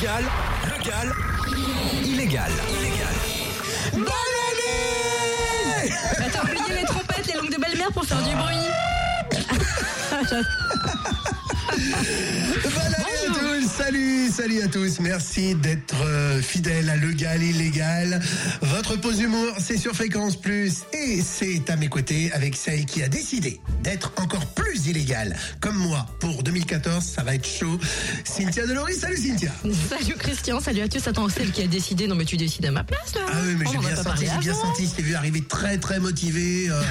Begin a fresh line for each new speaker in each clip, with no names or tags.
Légal, légal, illégal. Illégal.
Bonne année
T'as oublié les trompettes, les langues de belle-mère pour faire du bruit.
Année à tous Salut, salut à tous Merci d'être euh, fidèles à Legal Illégal. Votre pause humour, c'est sur Fréquence Plus. Et c'est à mes côtés avec celle qui a décidé d'être encore plus illégale. Comme moi, pour 2014, ça va être chaud. Cynthia Delory, salut Cynthia
Salut Christian, salut à tous. Attends, celle qui a décidé. Non, mais tu décides à ma place là.
Ah oui, mais j'ai bien senti, j'ai bien senti, je t'ai vu arriver très très motivé. euh.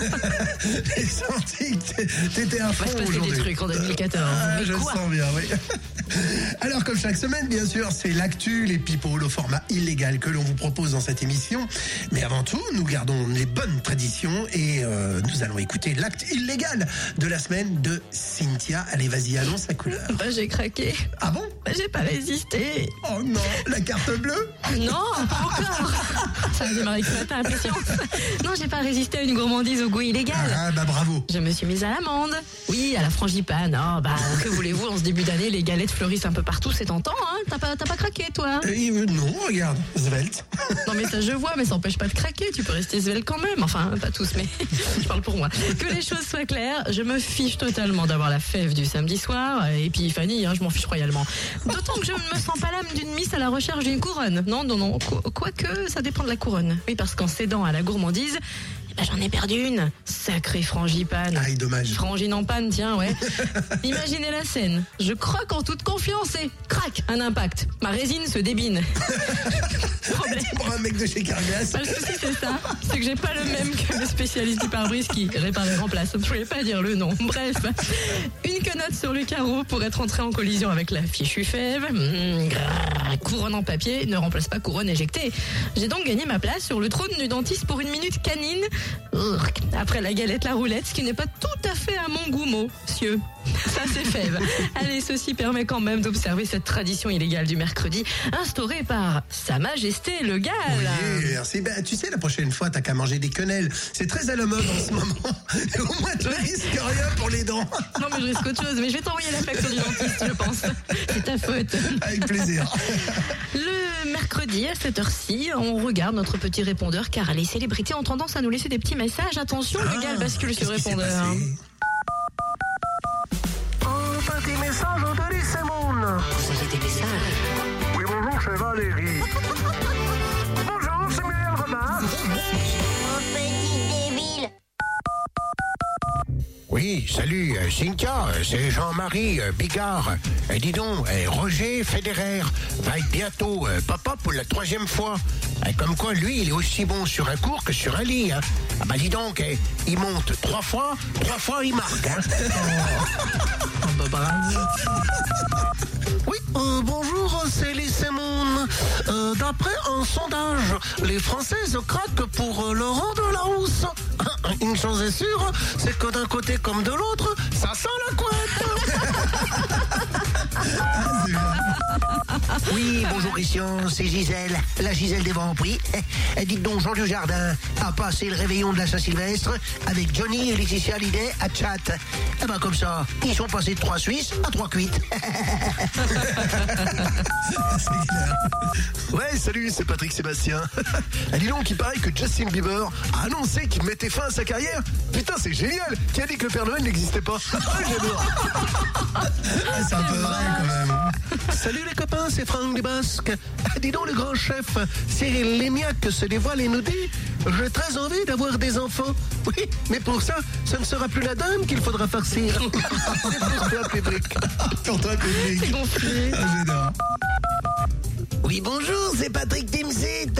j'ai senti que t'é- t'étais à fond
passer des
aujourd'hui.
trucs en 2014.
Ah,
mais
je le sens bien, oui. Alors, comme chaque semaine, bien sûr, c'est l'actu, les people au format illégal que l'on vous propose dans cette émission. Mais avant tout, nous gardons les bonnes traditions et euh, nous allons écouter l'acte illégal de la semaine de Cynthia. Allez, vas-y, annonce la couleur.
Bah, j'ai craqué.
Ah bon?
Bah, j'ai pas résisté.
Oh non, la carte bleue?
Non, pas encore. Ça a démarré ce matin, patience. Non, j'ai pas résisté à une gourmandise au goût illégal.
Ah bah bravo.
Je me suis mise à l'amende. Oui, à la frangipane. Oh, bah, que voulez-vous, en ce début d'année, les galettes fleurissent un peu partout, c'est tentant, hein. T'as pas, t'as pas craqué, toi
Euh, euh, non, regarde, svelte.
Non, mais ça, je vois, mais ça empêche pas de craquer. Tu peux rester svelte quand même. Enfin, pas tous, mais je parle pour moi. Que les choses soient claires, je me fiche totalement d'avoir la fève du samedi soir. Et puis, Fanny, hein, je m'en fiche royalement. D'autant que je ne me sens pas l'âme d'une miss à la recherche d'une couronne. Non, non, non. Qu- Quoique, ça dépend de la couronne. Oui, parce qu'en cédant à la gourmandise, ben, j'en ai perdu une. Sacrée frangipane.
Aïe, dommage.
Frangine en panne, tiens, ouais. Imaginez la scène. Je croque en toute confiance et crac, un impact. Ma résine se débine. Problème.
Pour un mec de chez Carglass.
Bah, le souci, c'est ça. C'est que j'ai pas le même que le spécialiste du pare-brise qui répare et remplace. Je voulais pas dire le nom. Bref. Une quenotte sur le carreau pour être entré en collision avec la fichue fève. Mmh, grrr, couronne en papier ne remplace pas couronne éjectée. J'ai donc gagné ma place sur le trône du dentiste pour une minute canine. Après la galette, la roulette, ce qui n'est pas tout à fait à mon goût, monsieur. Ça, c'est fève. Allez, ceci permet quand même d'observer cette tradition illégale du mercredi instaurée par Sa Majesté le Gal.
Oui, merci. Ben, tu sais, la prochaine fois, t'as qu'à manger des quenelles. C'est très à la mode en ce moment. Et au moins, tu risques rien pour les dents.
Non, mais je risque autre chose. Mais je vais t'envoyer la facture du dentiste, je pense. C'est ta faute.
Avec plaisir.
Le mercredi, à cette heure-ci, on regarde notre petit répondeur car les célébrités ont tendance à nous laisser des petits messages. Attention, le Gal bascule sur
Ah, Qu'est-ce qui s'est
répondeur.
passé
Un petit message de Lissemon.
Vous avez des messages?
Oui, bonjour, c'est Valérie.
Oui, salut, euh, Cynthia, euh, c'est Jean-Marie euh, Bigard. Euh, dis donc, euh, Roger Federer va être bientôt papa pour la troisième fois. Euh, comme quoi, lui, il est aussi bon sur un cours que sur un lit. hein. Ah bah dis donc, il monte trois fois, trois fois il marque. hein.
Oh, bah.
Oui, bonjour, c'est Lissemon. Euh, D'après un sondage, les Françaises craquent pour Laurent Delahousse. Une chose est sûre, c'est que d'un côté comme de l'autre, ça sent la couette.
Oui, bonjour Christian, c'est Gisèle, la Gisèle des Vampris. Eh, dites donc, Jean Dujardin a passé le réveillon de la Saint-Sylvestre avec Johnny et Laetitia Hallyday à Chat. Eh ben comme ça, ils sont passés de trois Suisses à trois cuites.
C'est clair.
Ouais, salut, c'est Patrick Sébastien. Ah, dis donc, il paraît que Justin Bieber a annoncé qu'il mettait fin à sa carrière. Putain, c'est génial. Qui a dit que le Père Noël n'existait pas? J'adore.
Ah, c'est un peu vrai quand même.
Salut les copains, c'est Franck Dubosc. Ah, Dis donc le grand chef, Cyril Lémiac se dévoile et nous dit J'ai très envie d'avoir des enfants. Oui, mais pour ça, ce ne sera plus la dame qu'il faudra farcir. c'est pour toi, Patrick.
Pour toi,
C'est
public.
gonflé.
Ah, j'adore.
Oui, bonjour, c'est Patrick Timsit.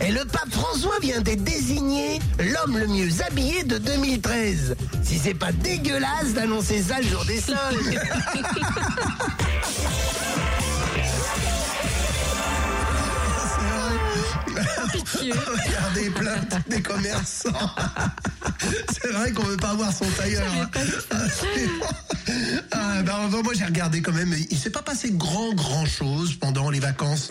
Et le pape François vient d'être désigné l'homme le mieux habillé de 2013. Si c'est pas dégueulasse d'annoncer ça le jour des soldes.
Pitié.
Regardez les plaintes des commerçants. C'est vrai qu'on veut pas voir son tailleur. Ah, bah, moi j'ai regardé quand même. Il s'est pas passé grand grand chose pendant les vacances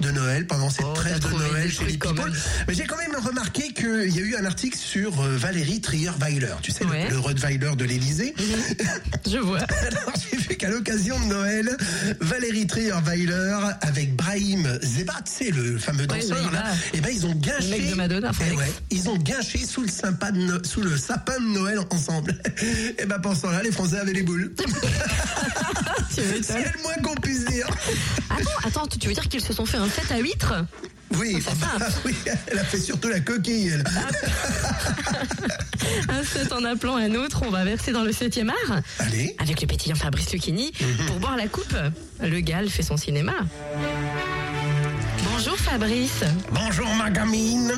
de Noël, pendant cette
Oh,
trêve de Noël chez les people. Mais j'ai quand même remarqué qu'il y a eu un article sur euh, Valérie Trierweiler. Tu sais, le-
Ouais.
le, Rottweiler de l'Élysée.
Je vois.
Alors j'ai vu qu'à l'occasion de Noël, Valérie Trierweiler avec Brahim Zeba, tu sais, le fameux danseur là, et ben ils ont gâché.
Le mec de Madonna,
Eh ouais, ils ont gâché sous le, sapin de No- sous le sapin de Noël ensemble. Et ben pendant ce temps-là, les Français avaient les C'est le moins qu'on puisse dire.
Attends, attends, tu veux dire qu'ils se sont fait un 7 à huîtres
Oui,
C'est ça.
bah, oui, elle a fait surtout la coquille. elle.
Un 7 en appelant un autre, on va verser dans le 7e art.
Allez.
Avec le pétillant Fabrice Lucchini, pour boire la coupe, le Gal fait son cinéma. Bonjour Fabrice.
Bonjour ma gamine,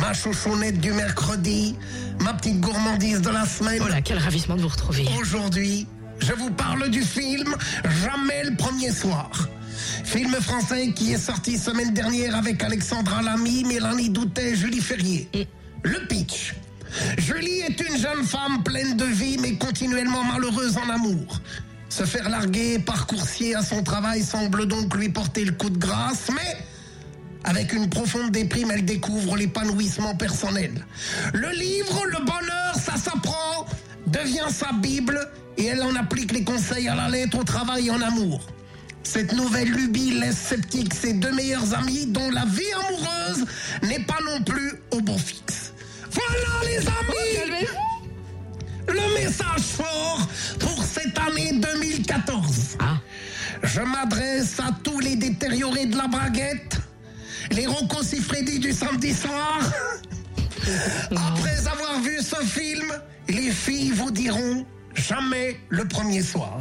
ma chouchounette du mercredi, ma petite gourmandise de la semaine.
Oh là, quel ravissement de vous retrouver.
Aujourd'hui, je vous parle du film Jamais le premier soir. Film français qui est sorti semaine dernière avec Alexandra Lamy, Mélanie Doutet, Julie Ferrier. Le pitch. Julie est une jeune femme pleine de vie mais continuellement malheureuse en amour. Se faire larguer par coursier à son travail semble donc lui porter le coup de grâce, mais avec une profonde déprime, elle découvre l'épanouissement personnel. Le livre, le bonheur, ça s'apprend, devient sa Bible et elle en applique les conseils à la lettre au travail et en amour. Cette nouvelle lubie laisse sceptique ses deux meilleurs amis dont la vie amoureuse n'est pas non plus au beau fixe. Voilà les amis Le message fort pour cette année 2014.
Ah,
Je m'adresse à tous les détériorés de la baguette, les Rocco Siffredi du samedi soir. Après avoir vu ce film, les filles vous diront jamais le premier soir.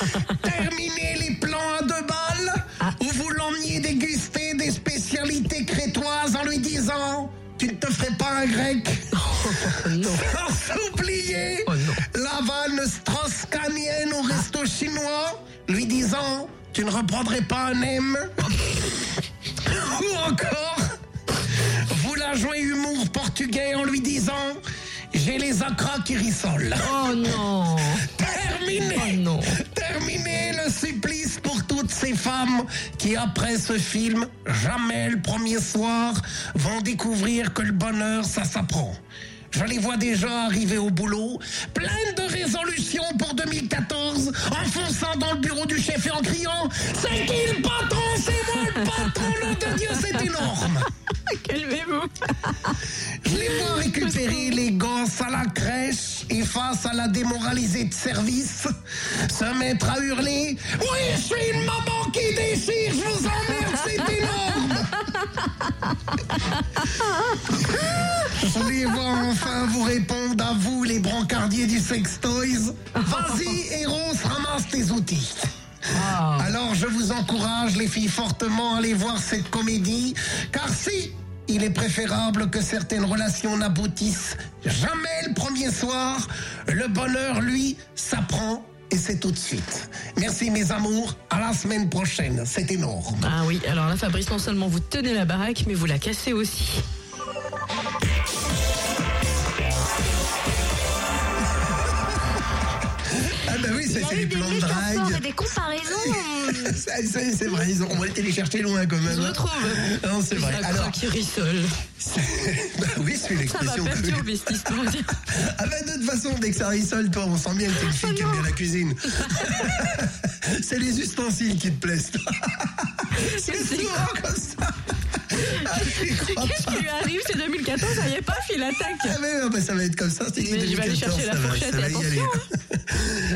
Terminez les plans à deux balles où vous l'emmiez déguster des spécialités crétoises en lui disant tu ne te ferais pas un grec
non.
sans oublier
Oh
la vanne strauss-kahnienne au resto chinois, lui disant Tu ne reprendrais pas un M Ou encore, vous la jouez humour portugais en lui disant J'ai les acras qui rissolent.
Oh non.
Terminé
Oh non.
Terminé le supplice pour toutes ces femmes qui, après ce film, jamais le premier soir, vont découvrir que le bonheur, ça s'apprend. Je les vois déjà arriver au boulot, pleines de pour 2014, enfonçant dans le bureau du chef et en criant C'est qui le patron C'est moi le patron, nom de Dieu, c'est énorme.
Calmez-vous.
je les vois récupérer les gosses à la crèche et face à la démoralisée de service, se mettre à hurler Oui, je suis une maman qui déchire, je vous emmerde, c'est énorme. Je les vois enfin vous répondre à vous, les brancardiers du Vas-y, héros, ramasse tes outils. Alors je vous encourage, les filles, fortement à aller voir cette comédie, car si il est préférable que certaines relations n'aboutissent jamais le premier soir, le bonheur, lui, s'apprend et c'est tout de suite. Merci mes amours, à la semaine prochaine, c'est énorme.
Ah oui, alors là Fabrice, non seulement vous tenez la baraque, mais vous la cassez aussi.
Oui, c'est
Il y
c'est
a
les
eu des
plans de
métaphores et
drague.
des comparaisons.
C'est c'est- c'est vrai, ils ont été les chercher loin quand même.
Je
hein.
trouve.
Non, c'est vrai. Alors,
qui rissole.
bah oui, c'est
Ça va
l'expression que
perturber cette histoire.
Ah bah de toute façon, dès que ça rissole, toi, on sent bien que t'es une fille qui aime bien la cuisine. c'est les ustensiles qui te plaisent. c'est souvent comme ça. Ah,
Qu'est-ce qui lui arrive? C'est 2014, ça y est pas, il attaque.
Ah mais, non, bah, ça va être comme ça. c'est
Mais je vais aller
2014,
chercher la
ça va-
fourchette,
ça va y
attention,
aller.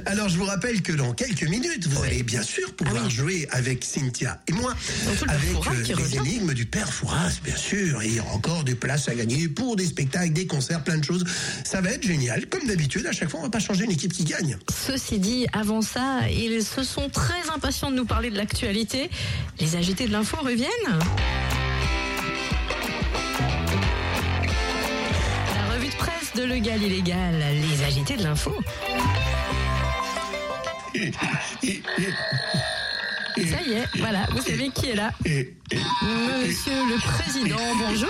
Alors je vous rappelle que dans quelques minutes, vous allez bien sûr pouvoir jouer avec Cynthia et moi,
Surtout le père
avec
Fouras
euh,
qui
les
revient.
énigmes du père Fouras, bien sûr. Et il y a encore des places à gagner pour des spectacles, des concerts, plein de choses. Ça va être génial. Comme d'habitude, à chaque fois, on va pas changer une équipe qui gagne.
Ceci dit, avant ça, ils se sont très impatients de nous parler de l'actualité. Les agités de l'info reviennent de Legal Illégal, les agités de l'info. Ça y est, voilà, vous savez qui est là. Monsieur le Président, bonjour.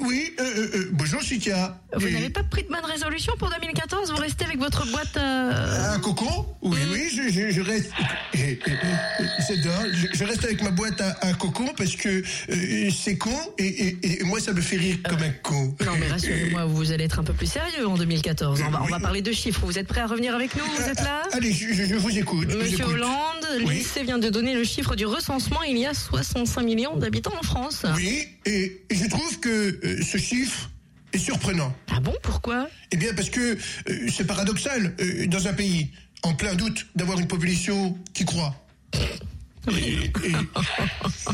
oui, euh, euh, euh, bonjour Cynthia.
Vous n'avez pas pris de bonne résolution pour 2014 Vous restez avec votre boîte
Un coco Oui, oui, je, je- je reste. C'est dingue, je, je reste avec ma boîte à, à cocon parce que euh, c'est con et, et- et moi ça me fait rire comme un con.
Non mais rassurez-moi, vous allez être un peu plus sérieux en 2014. On va, on va parler de chiffres. Vous êtes prêt à revenir avec nous Vous êtes là
Allez, je, vous écoute.
Monsieur. Hollande,
Oui.
l'INSEE vient de donner le chiffre du recensement. Il y a 65 millions d'habitants en France.
Oui, et, je trouve que euh, ce chiffre est surprenant.
Ah bon? Pourquoi?
Eh bien, parce que euh, c'est paradoxal euh, dans un pays en plein doute d'avoir une population qui croît. Et- et-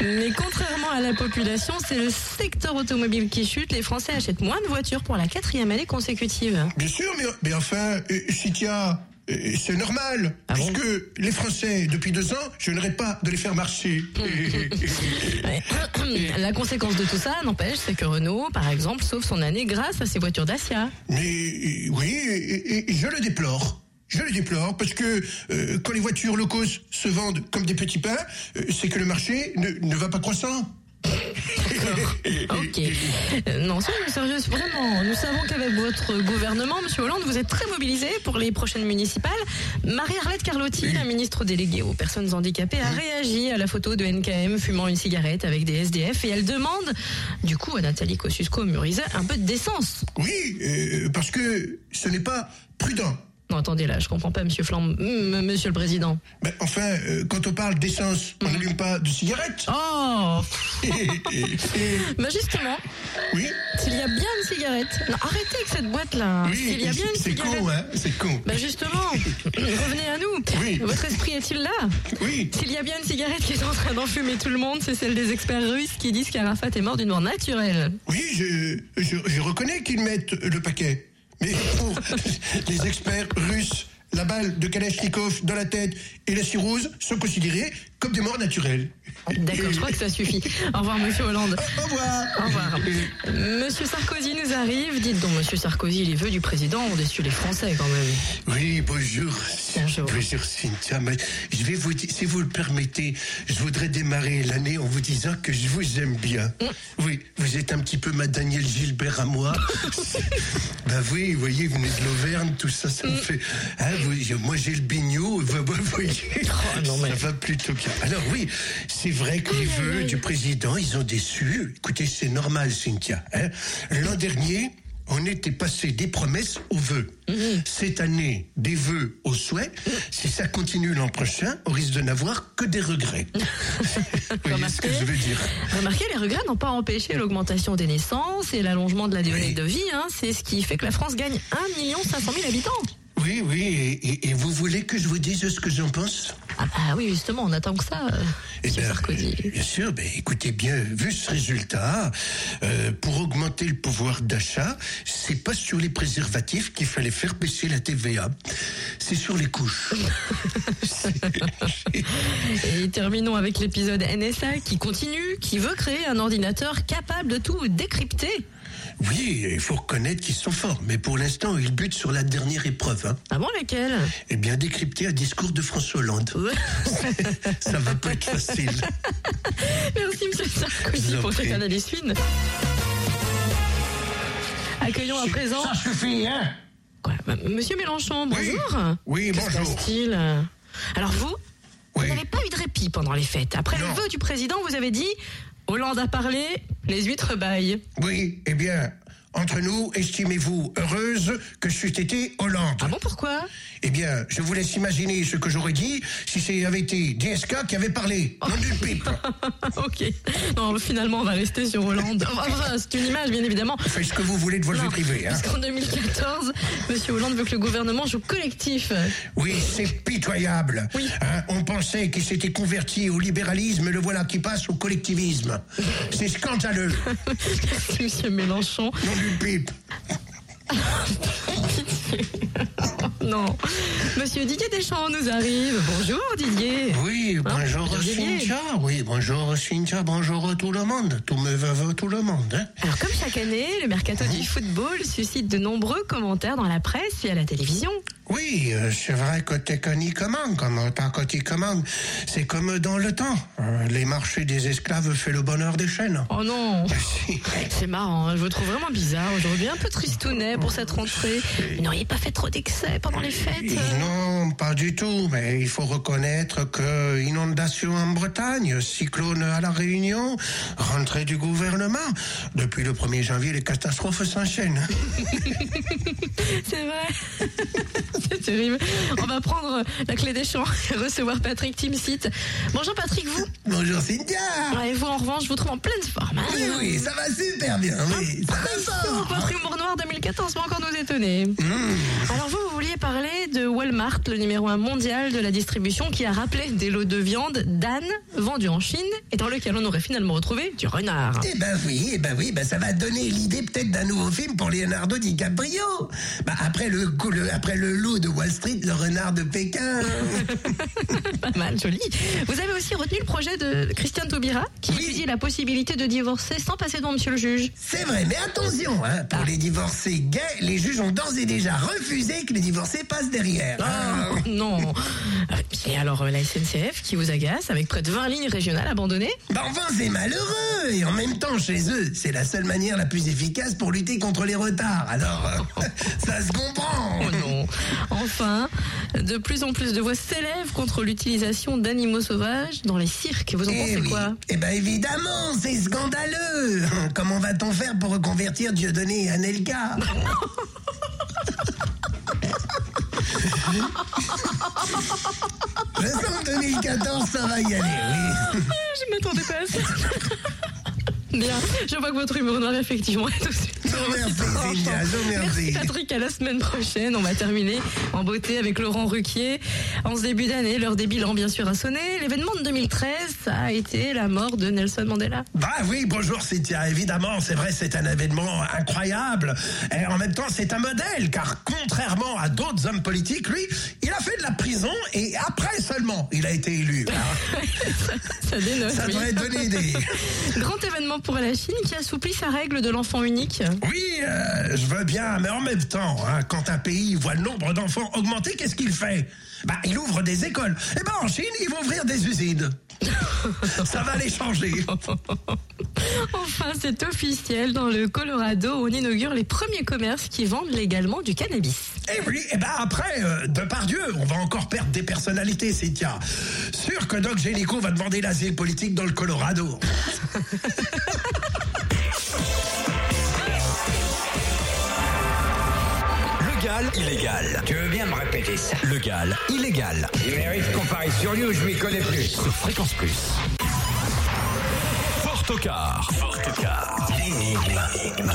Mais contrairement à la population, c'est le secteur automobile qui chute. Les Français achètent moins de voitures pour la quatrième année consécutive.
bien sûr, mais, mais enfin, euh, Cynthia, euh, c'est normal,
Ah bon
puisque les Français, depuis deux ans, je n'arrête pas de les faire marcher.
La conséquence de tout ça, n'empêche, c'est que Renault, par exemple, sauve son année grâce à ses voitures Dacia.
Mais euh, oui, et, et- et je le déplore. Je le déplore parce que euh, quand les voitures low cost se vendent comme des petits pains, euh, c'est que le marché ne, ne va pas croissant.
Ok. Euh, Non, soyons sérieux, vraiment. Nous savons qu'avec votre gouvernement, Monsieur Hollande, vous êtes très mobilisé pour les prochaines municipales. Marie-Arlette Carlotti, la ministre déléguée aux personnes handicapées, a réagi à la photo de NKM fumant une cigarette avec des SDF et elle demande, du coup, à Nathalie Kosciusko-Murizet, un peu de décence.
Oui, euh, parce que ce n'est pas prudent.
Non, attendez là, je comprends pas, Monsieur Flambe, M- Monsieur le Président.
Mais enfin, euh, quand on parle d'essence, on n'allume pas de cigarette.
Oh Bah justement,
oui,
s'il y a bien une cigarette. Non, arrêtez avec cette boîte-là.
oui,
S'il y a bien une
c'est
cigarette.
con, hein, c'est con.
Bah justement, revenez à nous.
Oui.
Votre esprit est-il là?
Oui,
S'il y a bien une cigarette qui est en train d'enfumer tout le monde, c'est celle des experts russes qui disent qu'Arafat est mort d'une mort naturelle.
oui, je, je, je reconnais qu'ils mettent le paquet. Mais pour les experts russes, la balle de Kalachnikov dans la tête et la cirrhose sont considérées comme des morts naturelles.
D'accord, je crois que ça suffit. Au revoir, monsieur Hollande.
Au revoir.
Au revoir. Monsieur Sarkozy nous arrive. Dites donc, monsieur Sarkozy, les vœux du président ont déçu les Français quand même.
Oui, bonjour.
Bonjour.
Bonjour, Cynthia. Mais je vais vous dire, si vous le permettez, je voudrais démarrer l'année en vous disant que je vous aime bien. Oui, vous êtes un petit peu ma Daniel Gilbert à moi. ben oui, vous voyez, vous venez de l'Auvergne, tout ça, ça me fait. Hein, vous- moi, j'ai le vous voyez.
non, mais-
Ça va plutôt bien. Alors oui, c'est vrai que les vœux du président, ils ont déçu. Écoutez, c'est normal, Cynthia. hein. L'an dernier, on était passé des promesses aux vœux. Cette année, des vœux aux souhaits. Si ça continue l'an prochain, on risque de n'avoir que des regrets. Vous voyez ce que je veux dire?
Remarquez, les regrets n'ont pas empêché l'augmentation des naissances et l'allongement de la durée
Oui.
de vie. hein. C'est ce qui fait que la France gagne 1 500 000 habitants.
Oui, oui, et, et- et vous voulez que je vous dise ce que j'en pense?
Ah bah oui, justement, on attend que ça, euh,
Eh ben,
Sarkozy.
euh, Bien sûr, ben, écoutez bien, vu ce résultat, euh, pour augmenter le pouvoir d'achat, c'est pas sur les préservatifs qu'il fallait faire baisser la TVA, c'est sur les couches.
Et terminons avec l'épisode NSA qui continue, qui veut créer un ordinateur capable de tout décrypter.
Oui, il faut reconnaître qu'ils sont forts, mais pour l'instant, ils butent sur la dernière épreuve. Hein.
Ah bon, laquelle?
Eh bien, décrypter un discours de François Hollande. Ça va pas être facile.
Merci, monsieur
Je
Sarkozy,
vous
pour cette analyse fine. Accueillons à présent.
Ça suffit, hein
Quoi bah, Monsieur Mélenchon, bonjour.
Oui, bonjour.
passe-t-il? Alors vous, vous
Oui.
n'avez pas eu de répit pendant les fêtes. Après
Non.
le vœu du président, vous avez dit Hollande a parlé, les huîtres baillent.
Oui, eh bien, entre nous, estimez-vous heureuse que c'eût été Hollande
Ah bon, pourquoi?
Eh bien, je vous laisse imaginer ce que j'aurais dit si avait été DSK qui avait parlé. Non d'une pipe.
Ok. Non, finalement, on va rester sur Hollande. Enfin, c'est une image, bien évidemment.
Faites ce que vous voulez de votre vie privée. Hein.
Parce qu'en 2014, Monsieur Hollande veut que le gouvernement joue collectif.
Oui, c'est pitoyable.
Oui.
Hein, on pensait qu'il s'était converti au libéralisme, le voilà qui passe au collectivisme. C'est scandaleux.
Merci, Monsieur Mélenchon.
Non d'une
Non. Monsieur Didier Deschamps nous arrive. Bonjour, Didier.
Oui, bonjour
Bonjour, Didier.
Cynthia. Oui, bonjour Cynthia, bonjour tout le monde. Tout me va, va tout le monde. Hein.
Alors, comme chaque année, le mercato du football suscite de nombreux commentaires dans la presse et à la télévision.
Oui, euh, c'est vrai que commande, comme commande. C'est comme dans le temps. Euh, les marchés des esclaves fait le bonheur des chaînes.
Oh non. C'est marrant, hein, je vous trouve vraiment bizarre aujourd'hui, un peu tristounet pour cette rentrée. Pas fait trop d'excès pendant les fêtes
Non, pas du tout, mais il faut reconnaître que inondation en Bretagne, cyclone à la Réunion, rentrée du gouvernement. Depuis le 1er janvier, les catastrophes s'enchaînent.
C'est vrai. C'est terrible. On va prendre la clé des champs et recevoir Patrick Timsit. Bonjour Patrick, vous?
Bonjour Cynthia
Ouais, Vous en revanche, je vous trouve en pleine forme. hein.
Oui, oui, ça va super bien, oui, ça va
Oh,
fort.
votre humour noir 2014 va encore nous étonner. Alors vous, vous vouliez parler de Walmart, le numéro un mondial de la distribution, qui a rappelé des lots de viande d'âne vendus en Chine et dans lequel on aurait finalement retrouvé du renard.
Eh ben oui, eh ben oui, ben ça va donner l'idée peut-être d'un nouveau film pour Leonardo DiCaprio. Bah après le, le- après le loup de Wall Street, le renard de Pékin.
Pas mal, joli. Vous avez aussi retenu le projet de Christian Taubira, qui
Oui.
étudie la possibilité de divorcer sans passer devant monsieur le juge.
C'est vrai, mais attention, hein, pour les divorcés gays, les juges ont d'ores et déjà refusé que les divorcés passent derrière.
Ah,
hein.
non. Et alors euh, la SNCF qui vous agace avec près de 20 lignes régionales abandonnées
Bah enfin, c'est malheureux. Et en même temps, chez eux, c'est la seule manière la plus efficace pour lutter contre les retards. Alors, euh, ça se comprend.
Oh non. Enfin, de plus en plus de voix s'élèvent contre l'utilisation d'animaux sauvages dans les cirques. Vous en
Eh
pensez
oui.
quoi
Eh ben évidemment, c'est scandaleux. Comment va-t-on faire pour reconvertir Dieudonné et Anelka? Je sens que 2014, ça va y aller, oui.
Je m'attendais pas à ça. Bien, je vois que votre humour noir effectivement est aussi. Merci. Patrick, à la semaine prochaine. On va terminer en beauté avec Laurent Ruquier. En ce début d'année, l'heure des bilans bien sûr a sonné. L'événement de 2013, ça a été la mort de Nelson Mandela.
Bah oui, bonjour Cynthia, évidemment, c'est vrai, c'est un événement incroyable. Et en même temps, c'est un modèle, car contrairement à d'autres hommes politiques, lui, il a fait de la prison et après seulement, il a été élu.
Ça dénote.
Ça
oui.
devrait donner.
Grand événement pour la Chine qui assouplit sa règle de l'enfant unique.
Oui, euh, je veux bien, mais en même temps, hein, quand un pays voit le nombre d'enfants augmenter, qu'est-ce qu'il fait? Bah, il ouvre des écoles. Et ben en Chine, ils vont ouvrir des usines. Ça va les changer.
Enfin, c'est officiel. Dans le Colorado, on inaugure les premiers commerces qui vendent légalement du cannabis.
Et oui, et ben après, euh, de par Dieu, on va encore perdre des personnalités, Cynthia. Sûr que Doc Génico va demander l'asile politique dans le Colorado.
Légal, illégal.
Tu veux bien me répéter ça?
Légal, illégal.
Il mérite qu'on parie sur lui ou je m'y connais plus.
Sur Fréquence Plus. Fort au quart. Fort au quart. L'énigme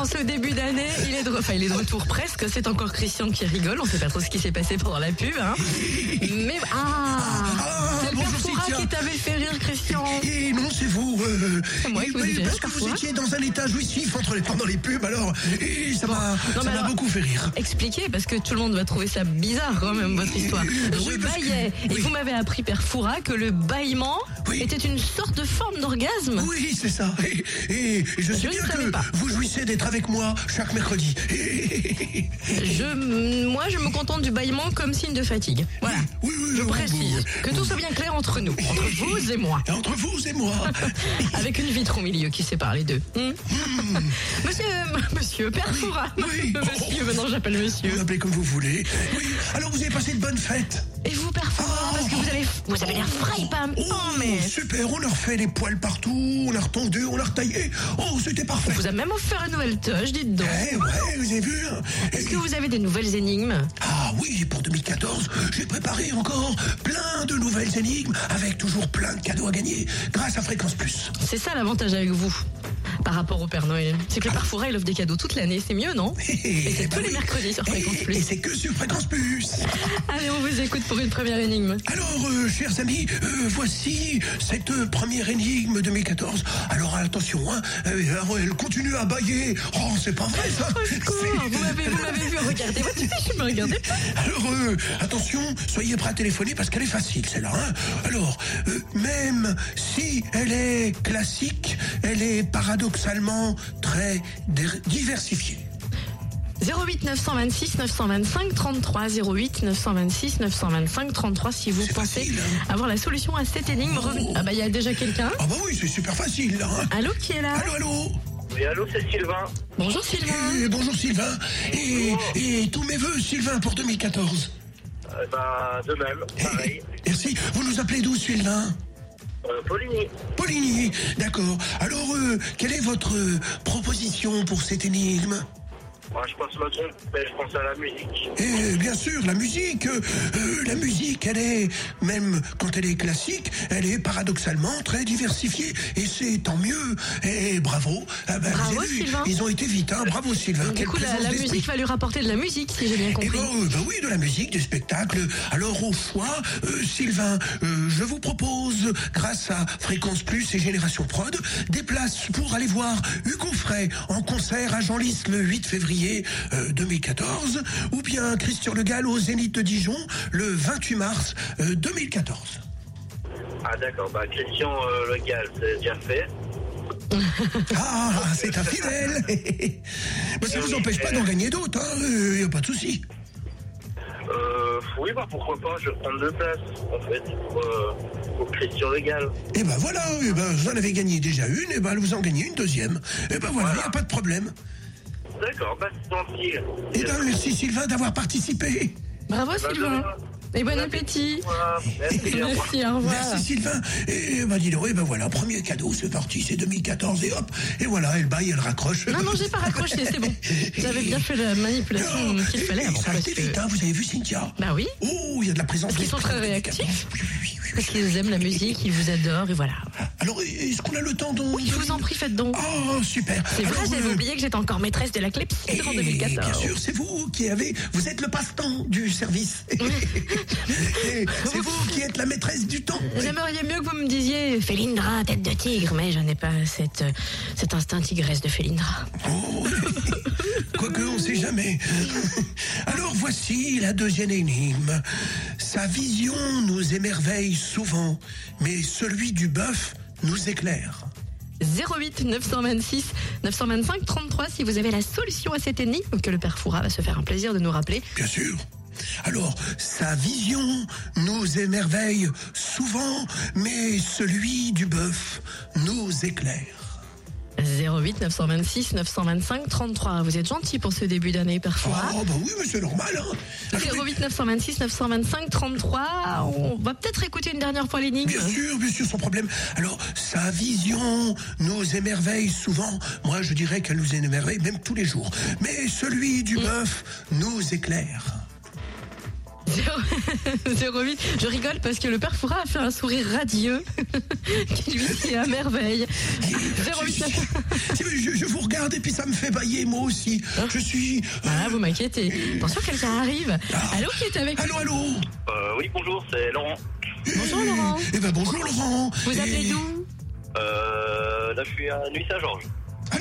en ce début d'année Il est de, enfin, il est de retour presque. C'est encore Christian qui rigole. On sait pas trop ce qui s'est passé pendant la pub. Hein. Mais ah, c'est le
Cynthia.
qui t'avait fait rire, Christian.
Et non, c'est vous. euh,
moi qui vous ai fait
parce
rire,
que vous
parfois.
étiez dans un état jouissif entre les, pendant les pubs, alors et ça m'a beaucoup fait rire.
Expliquez, parce que tout le monde va trouver ça bizarre quand même, votre histoire. Je
Oui, parce que-
baillais, et vous m'avez appris, Père que le bâillement
Oui.
était une sorte de forme d'orgasme.
Oui, c'est ça. Et, et- et je sais
ne
bien que
pas.
vous jouissez d'être avec moi chaque mercredi.
Je, moi, je me contente du bâillement comme signe de fatigue. Voilà.
Oui, oui,
Je
oui,
précise.
oui.
Que tout soit bien clair entre nous, entre vous et moi.
Entre vous et moi.
Avec une vitre au milieu qui sépare les deux. Hmm monsieur, monsieur, Père Fouras.
Oui.
Monsieur, maintenant j'appelle
Vous
monsieur.
l'appelez comme vous voulez. Oui. Alors vous avez passé de bonnes fêtes.
Et vous, que vous avez, l'air frais, Pam.
Oh,
Oh, mais.
super, on a refait les poils partout, on a retendu, on a retaillé. Oh, c'était parfait.
Vous avez même offert une nouvelle toche, dites donc.
Eh ouais, vous avez vu hein
Est-ce que vous avez des nouvelles énigmes?
Ah oui, pour 2014, j'ai préparé encore plein de nouvelles énigmes avec toujours plein de cadeaux à gagner grâce à Fréquence Plus.
C'est ça l'avantage avec vous, par rapport au Père Noël. C'est que le Père Fouras, il offre des cadeaux toute l'année, c'est mieux, non Et c'est tous les mercredis sur Fréquence
Et- Et
Plus.
c'est que sur Fréquence Plus.
Allez, on vous écoute pour une première énigme.
Alors, euh, chers amis, euh, voici cette euh, première énigme 2014. Alors attention, hein, alors, elle continue à bailler. Oh, c'est pas vrai ça.
Au
C'est-
vous m'avez, vu regarder votre fiche, je me regardais pas.
Alors, attention, soyez prêts à téléphoner parce qu'elle est facile, celle-là. Hein Alors, même si elle est classique, elle est paradoxalement très diversifiée.
08 926 925 33 08 926 925 33 si vous pensez
facile, hein.
avoir la solution à cette énigme. Revenez-
Oh.
Ah bah il y a déjà quelqu'un.
Ah bah oui, c'est super facile là. hein.
Allô qui est là
Allô, allô
Oui, allô, c'est Sylvain.
Bonjour Sylvain.
Eh, Bonjour Sylvain. Et, et tous mes voeux, Sylvain, pour 2014.
Euh, bah, de même, pareil.
Merci. Vous nous appelez d'où, Sylvain?
Euh, Poligny.
Poligny. D'accord. Alors, euh, quelle est votre euh, proposition pour cette énigme?
Moi, je pense me trompe, mais je pense à la musique.
Eh bien sûr, la musique, euh, euh, la musique, elle est, même quand elle est classique, elle est paradoxalement très diversifiée. Et c'est tant mieux. Et bravo. Ah ben,
Bravo,
vous avez vu,
Sylvain.
ils ont été vite, hein. Bravo, Sylvain.
Du
Quelle
coup la, musique va lui rapporter de la musique si j'ai bien
Eh
compris.
ben, euh, ben oui, de la musique, du spectacle. Alors au choix, euh, Sylvain, euh, je vous propose, grâce à Fréquence Plus et Génération Prod, des places pour aller voir Hugo Frey en concert à Genlis le 8 février euh, 2014, ou bien Christian Le Gall au Zénith de Dijon le 28 mars euh, 2014.
Ah, d'accord. Bah, Christian euh, Le Gall, c'est déjà fait.
Ah, c'est un fidèle Mais ça vous empêche pas d'en gagner d'autres, hein, il n'y a pas de souci.
Euh, oui, bah, pourquoi pas, je vais prendre deux places, en fait, pour, euh, pour Christian Le Gall.
Et ben voilà, eh ben, vous en avez gagné déjà une, et ben vous en gagnez une deuxième. Et ben voilà, il n'y a pas de problème.
D'accord, bah, c'est gentil.
Et merci Sylvain d'avoir participé.
Bravo Sylvain. Et bon appétit.
Voilà, Merci, au revoir.
Merci, au revoir.
Merci Sylvain. Et ben dis donc, et ben voilà, premier cadeau, c'est parti, c'est 2014 et hop, et voilà, elle baille, elle raccroche.
Non, non, j'ai pas raccroché, c'est bon. J'avais bien fait la manipulation qu'il fallait
ça a été
que-
vite, hein, vous avez vu Cynthia?
Bah oui,
Oh, il y a de la présence.
Qu'ils sont très réactifs.
2014. Oui, oui, oui, oui,
parce qu'ils aiment la musique, ils vous adorent et voilà.
Alors, est-ce qu'on a le temps donc
Oui, je vous en prie, faites donc.
Oh, super.
C'est vrai, j'avais
euh,
oublié que j'étais encore maîtresse de la clepsydre en
bien
2014.
sûr, c'est vous qui avez. Vous êtes le passe-temps du service. C'est vous qui êtes la maîtresse du temps.
J'aimerais mieux que vous me disiez Félindra, tête de tigre, mais je n'ai pas cette, cet instinct tigresse de Félindra.
Oh, quoique on sait jamais. Alors voici la deuxième énigme. Sa vision nous émerveille souvent, mais celui du bœuf nous éclaire.
08 926 925 33 si vous avez la solution à cette énigme que le père Foura va se faire un plaisir de nous rappeler.
Bien sûr. Alors, sa vision nous émerveille souvent, mais celui du bœuf nous éclaire.
08 926 925 33. Vous êtes gentil pour ce début d'année, père Foura.
Oh, bah oui, mais c'est normal. Hein. Alors,
08 926 925 33. On va peut-être écouter une dernière fois l'énigme.
Bien sûr, bien sûr, sans problème. Alors, sa vision nous émerveille souvent. Moi, je dirais qu'elle nous émerveille même tous les jours. Mais celui du bœuf nous éclaire.
08. Je rigole parce que le père Foura a fait un sourire radieux qui lui est à merveille. 08
Je, je- je vous regarde et puis ça me fait bailler, moi aussi. Je suis... euh,
Ah, vous m'inquiétez. Attention, quelqu'un arrive. Allô, qui est avec
Allô, allô
Euh, oui, bonjour, c'est Laurent.
Bonjour, Laurent.
Eh ben bonjour, Laurent.
Vous
Et-
appelez d'où?
Euh, là, je suis à Nuit-Saint-Georges.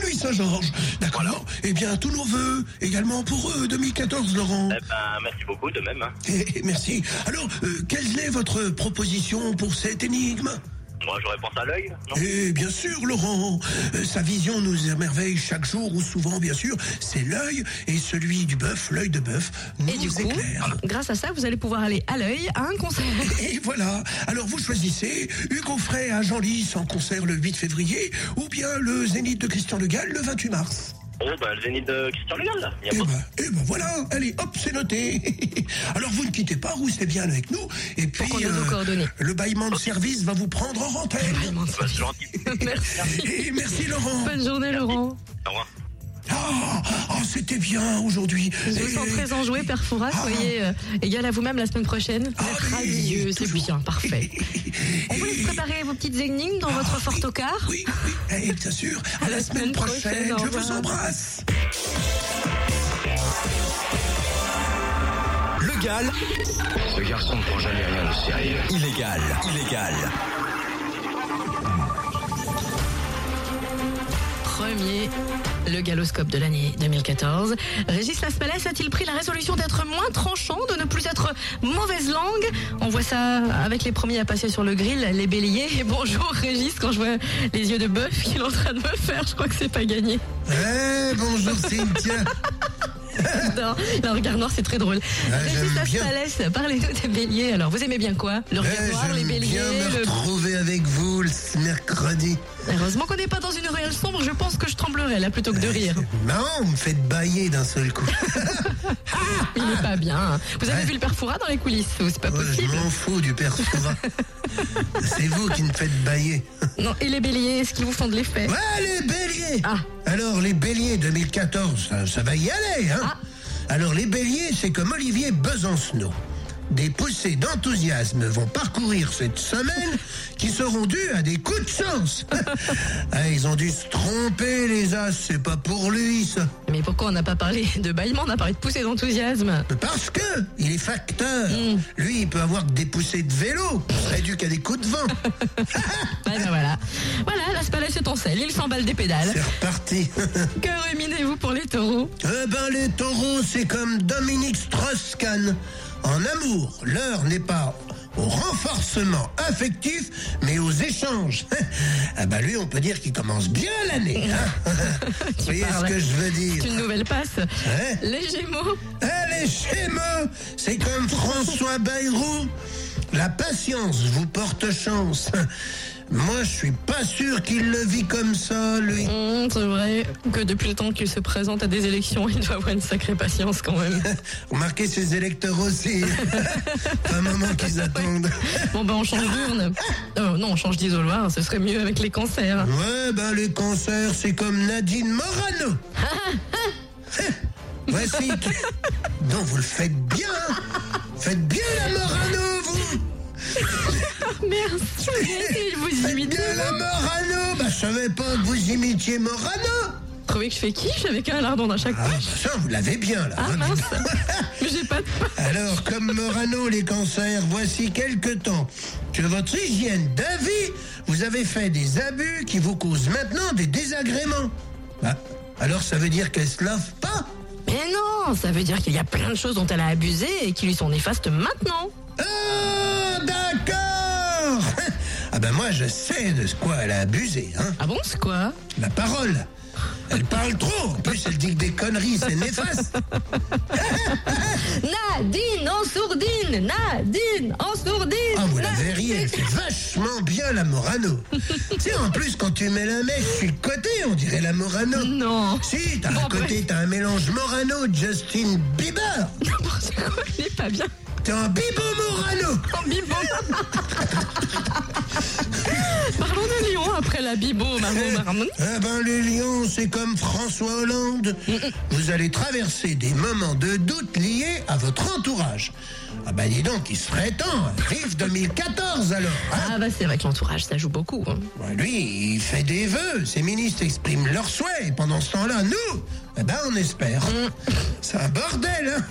À Nuit-Saint-Georges. D'accord. Eh bien, tous nos voeux également pour eux, 2014, Laurent.
Eh ben, merci beaucoup, de même. hein.
Eh, eh, merci. Alors, euh, quelle est votre proposition pour cette énigme?
Moi, j'aurais pensé à l'œil, non?
Eh bien sûr, Laurent. Euh, sa vision nous émerveille chaque jour ou souvent, bien sûr. C'est l'œil et celui du bœuf, l'œil de bœuf, nous
Et du coup,
éclaire.
grâce à ça, vous allez pouvoir aller à l'œil à un concert.
Et voilà. Alors vous choisissez Hugo Frey à Genlis en concert le 8 février ou bien le Zénith de Christian Le Gall le 28 mars.
Oh, bah, le zénith de Christian Le Gall, là. Il y a
Eh ben, eh ben voilà, allez, hop, c'est noté. Alors vous ne quittez pas, restez bien avec nous. Et puis,
coordonnées.
le bâillement de service va vous prendre en.
Vraiment,
Bah, gentil.
Merci.
Et merci Laurent.
Bonne journée, Laurent.
Au revoir.
Ah, c'était bien aujourd'hui.
Je vous
Et-
sens très enjoué, Père Foura. Soyez euh, égal à vous-même la semaine prochaine. Vous êtes
Allez,
radieux, c'est bien, parfait. On vous laisse préparer vos petites énigmes dans votre fort au car.
Oui, oui, eh, bien sûr. À, la, semaine prochaine,
au
je vous embrasse.
Le Gall. Ce garçon ne prend jamais rien de sérieux. Illégal, illégal.
Premier, le galoscope de l'année 2014. Régis Laspalès a-t-il pris la résolution d'être moins tranchant, de ne plus être mauvaise langue? On voit ça avec les premiers à passer sur le grill, les béliers. Bonjour Régis, quand je vois les yeux de bœuf qu'il est en train de me faire, je crois que c'est pas gagné.
Eh, bonjour Cynthia.
J'adore. Le regard noir, c'est très drôle.
j'aime
Régis. Aspalès, parlez-nous des béliers. Alors, vous aimez bien quoi? Le
Eh,
regard noir, les béliers
bien me
le-
retrouver avec vous le mercredi.
Heureusement qu'on n'est pas dans une ruelle sombre, je pense que je tremblerais là plutôt que de rire.
Non, vous me faites bailler d'un seul coup.
Il n'est pas bien. Vous avez
Ouais.
vu le père Fouras dans les coulisses ou C'est pas
Ouais, je
possible?
m'en fous du Souverain. C'est vous qui me faites bailler.
Non, et les béliers, est-ce qu'ils vous font de l'effet?
Ouais, les béliers
Ah.
Alors, les béliers 2014, ça, ça va y aller, hein
Ah.
Alors, les béliers, c'est comme Olivier Besancenot. Des poussées d'enthousiasme vont parcourir cette semaine qui seront dues à des coups de chance. Ah, ils ont dû se tromper, les as, c'est pas pour lui, ça.
Mais pourquoi on n'a pas parlé de bâillement, on a parlé de poussée d'enthousiasme
Parce que il est facteur.
Mm.
Lui, il peut avoir des poussées de vélo. Dû qu'à des coups de vent.
Ben voilà. Voilà, la en selle, il s'emballe des pédales.
C'est reparti.
Que ruminez-vous pour les taureaux?
Eh ben, les taureaux, c'est comme Dominique Strauss-Kahn. En amour, l'heure n'est pas au renforcement affectif, mais aux échanges. Ah bah lui, on peut dire qu'il commence bien l'année. Hein Vous voyez
parles.
ce que je veux
C'est
dire
une nouvelle passe. Les gémeaux
Eh, les Gémeaux, c'est comme François Bayrou. La patience vous porte chance. Moi, je suis pas sûr qu'il le vit comme ça, lui.
Hum, C'est vrai que depuis le temps qu'il se présente à des élections, il doit avoir une sacrée patience quand même.
Remarquez ces électeurs aussi. Pas un moment qu'ils attendent.
Bon ben on change d'urne. Euh, non, on change d'isoloir, ce serait mieux avec les cancers.
Ouais, ben les cancers, c'est comme Nadine Morano. Voici. Donc vous le faites bien. Faites bien la Morano, vous.
Merci, il vous imite.
la Morano. Bah, je savais pas que vous imitiez Morano.
Vous trouvez que je fais quiche avec un lardon dans chaque
Ah,
poche
ça, vous l'avez bien, là.
Ah
hein.
mince Mais j'ai pas de
Alors, comme Morano, les cancers, voici quelque temps que votre hygiène d'avis, vous avez fait des abus qui vous causent maintenant des désagréments. Bah, alors ça veut dire qu'elle se lave pas?
Mais non, ça veut dire qu'il y a plein de choses dont elle a abusé et qui lui sont néfastes maintenant.
Ah ben moi, je sais de quoi elle a abusé, hein.
Ah bon, c'est quoi?
La parole. Elle parle trop. En plus, elle dit que des conneries, c'est néfaste.
Nadine en sourdine Nadine en sourdine
Ah, vous la verriez, elle fait vachement bien la Morano. tu sais, en plus, quand tu mets la mèche sur le côté, on dirait la Morano.
Non
Si, t'as
Bon,
un côté, t'as un mélange Morano-Justin Bieber.
N'importe quoi, il est pas bien.
T'es un Bibo Morano.
En bibo Parlons de Lyon après la bibo, Margot Marmon.
Eh ben, les lions, c'est comme François Hollande. Vous allez traverser des moments de doute liés à votre entourage. Ah ben, dis donc, il serait temps. Vive 2014, alors. hein.
Ah bah c'est vrai que l'entourage, ça joue beaucoup. hein.
Ouais, Lui, il fait des vœux. Ses ministres expriment leurs souhaits. Et pendant ce temps-là, nous, eh ben, on espère. C'est un bordel, hein.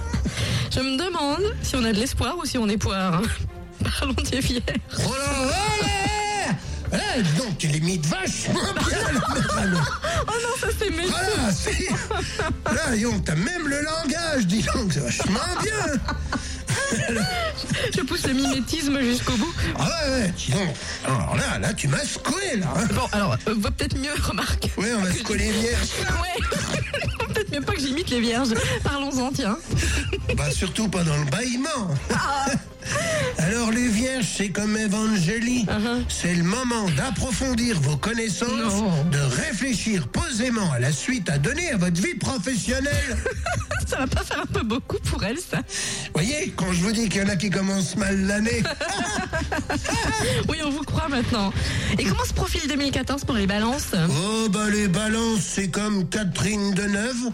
Je me demande si on a de l'espoir ou si on est poire. hein. Parlons des vierges.
Oh là, ouais Eh, dis donc, tu l'imites vachement bien, la Morano.
Oh non, ça c'est méchant.
Voilà, c'est... Là, t'as même le langage, dis donc, c'est vachement bien.
Je pousse le mimétisme jusqu'au bout.
Ah ouais, ouais, donc. Alors là, là, tu m'as secoué, là. hein.
Bon, alors, euh, va peut-être mieux, remarque.
Ouais, on va secouer les vierges.
Ouais. Mieux pas que j'imite les vierges. Parlons-en, tiens.
Bah, surtout pas dans le bâillement. Alors, les vierges, c'est comme Evangélie. C'est le moment d'approfondir vos connaissances,
Non.
de réfléchir posément à la suite à donner à votre vie professionnelle.
Ça va pas faire un peu beaucoup pour elle, ça
Voyez, quand je vous dis qu'il y en a qui commencent mal l'année,
Oui, on vous croit maintenant. Et comment se profile 2014 pour les balances?
Oh bah les balances, c'est comme Catherine Deneuve.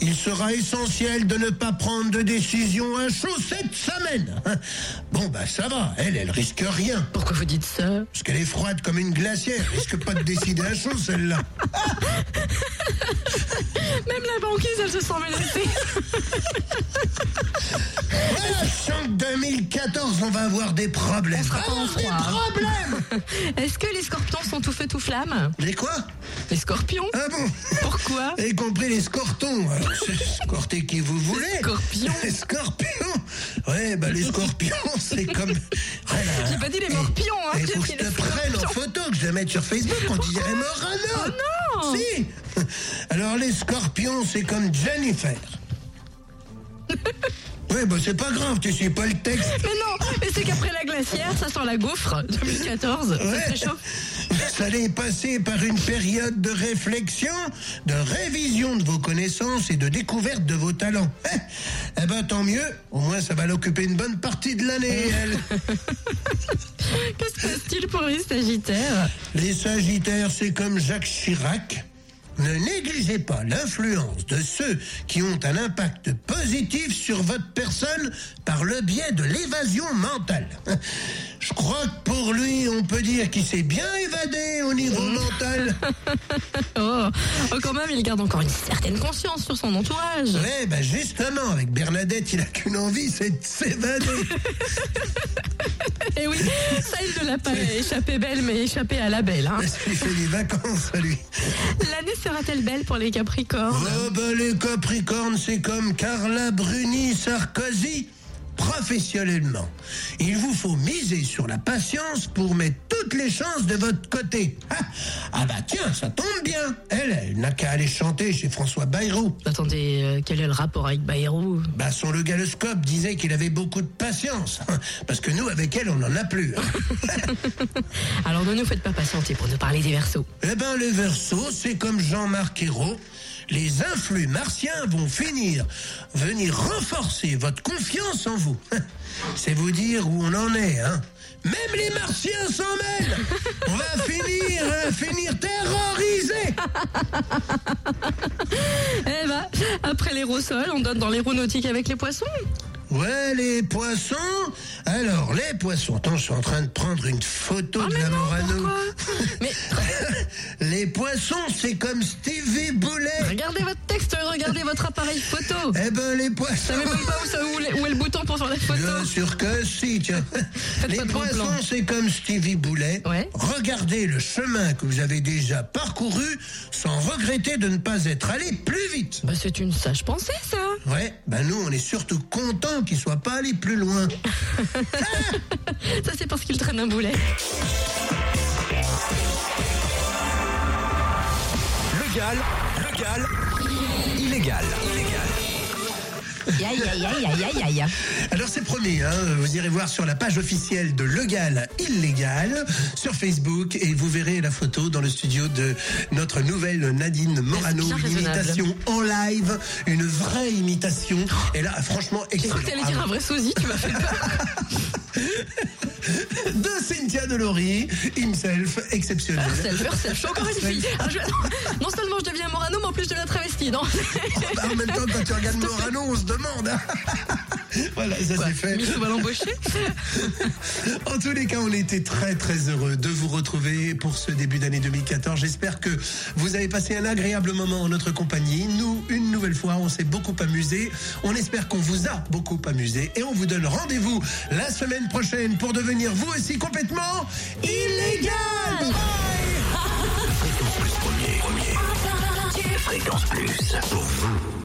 Il sera essentiel de ne pas prendre de décision à chaud cette semaine. Bon bah ça va, elle, elle risque rien.
Pourquoi vous dites ça?
Parce qu'elle est froide comme une glacière. Elle risque pas de décider à chaud celle-là.
Même la banquise, elle se sent menacée.
Voilà, je sens que 2014, on va avoir des problèmes.
On sera pas en
Ah, des
hein.
problèmes
Est-ce que les scorpions sont tout feu tout flamme?
Les quoi?
Les scorpions
Ah bon?
Pourquoi?
Y compris les scortons. Alors, c'est- Scortez qui vous voulez.
scorpions.
Les scorpions. Ouais, bah les scorpions, c'est comme. Voilà.
J'ai pas dit les morpions, hein
Il
j'ai
faut que
dit
je
les
te prenne en
scorpions.
photo, que je vais mettre sur Facebook, on dirait Morano.
Oh non
Si Alors les scorpions, c'est comme Jennifer. Ouais, bah c'est pas grave, tu sais pas le texte.
Mais non, mais c'est qu'après la glacière, ça sent la gaufre 2014. Ça
Ouais. Vous allez passer par une période de réflexion, de révision de vos connaissances et de découverte de vos talents. Eh, eh ben tant mieux, au moins ça va l'occuper une bonne partie de l'année, elle.
Que se passe-t-il pour les Sagittaires?
Les Sagittaires, c'est comme Jacques Chirac. Ne négligez pas l'influence de ceux qui ont un impact positif sur votre personne par le biais de l'évasion mentale. Je crois que pour lui, on peut dire qu'il s'est bien évadé au niveau mental.
oh. oh, quand même, il garde encore une certaine conscience sur son entourage.
Ouais, bah justement, avec Bernadette, il a qu'une envie, c'est de s'évader.
Et Eh oui, ça, il ne l'a pas échappé belle, mais échappé à la belle. Hein.
Parce qu'il fait des vacances, lui.
L'année sera-t-elle belle pour les Capricornes?
Oh bah les Capricornes, c'est comme Carla Bruni Sarkozy. Professionnellement, il vous faut miser sur la patience pour mettre toutes les chances de votre côté. Ah, ah bah tiens, ça tombe bien. Elle, elle n'a qu'à aller chanter chez François Bayrou.
Attendez, euh, quel est le rapport avec Bayrou?
Bah son le galoscope disait qu'il avait beaucoup de patience. Parce que nous, avec elle, on n'en a plus. hein.
Alors ne nous faites pas patienter pour nous parler des Verseaux.
Eh ben, les Verseaux, c'est comme Jean-Marc Ayrault. Les influx martiens vont finir, venir renforcer votre confiance en vous. C'est vous dire où on en est, hein. Même les martiens s'en mêlent. On va finir, hein, finir terrorisés.
Eh ben, après l'aérosol, on donne dans l'aéronautique avec les poissons.
Ouais, les poissons. Alors, les poissons. Attends, je suis en train de prendre une photo
Ah
de la
non,
Morano.
Mais
les poissons, c'est comme Stevie Boulet.
regardez votre texte, regardez votre appareil photo.
Eh ben, les poissons.
Savez même pas où, ça- où est- où est le bouton pour faire la photo
Bien sûr que si, tiens. Les poissons, c'est comme Stevie Boulet.
Ouais.
Regardez le chemin que vous avez déjà parcouru sans regretter de ne pas être allé plus vite.
Bah, c'est une sage pensée, ça.
Ouais, ben nous, on est surtout contents qu'il soit pas allé plus loin.
Ça, c'est parce qu'il traîne un boulet.
Legal, legal, illégal.
Aïe, aïe, aïe, aïe, aïe, aïe.
Alors c'est promis, hein, vous irez voir sur la page officielle de Legal Illégal sur Facebook et vous verrez la photo dans le studio de notre nouvelle Nadine Morano, une imitation en live, une vraie imitation. Et là, franchement, excellent.
cru que t'allais dire un vrai sosie, tu m'as fait peur.
de Cynthia Delory, himself, exceptionnel.
Self, self, je suis encore une fille. Ah, je- Non seulement je deviens Morano, mais en plus je deviens travesti, non
Bah, en même temps, quand tu regardes Morano, on se demande. voilà, ça c'est fait.
Michou va l'embaucher
En tous les cas, on était très très heureux de vous retrouver pour ce début d'année 2014. J'espère que vous avez passé un agréable moment en notre compagnie. Nous, une nouvelle fois, on s'est beaucoup amusé. On espère qu'on vous a beaucoup amusé et on vous donne rendez-vous la semaine prochaine pour devenir vous aussi complètement illégal.
Fréquence plus premier, premier. Fréquence plus pour vous.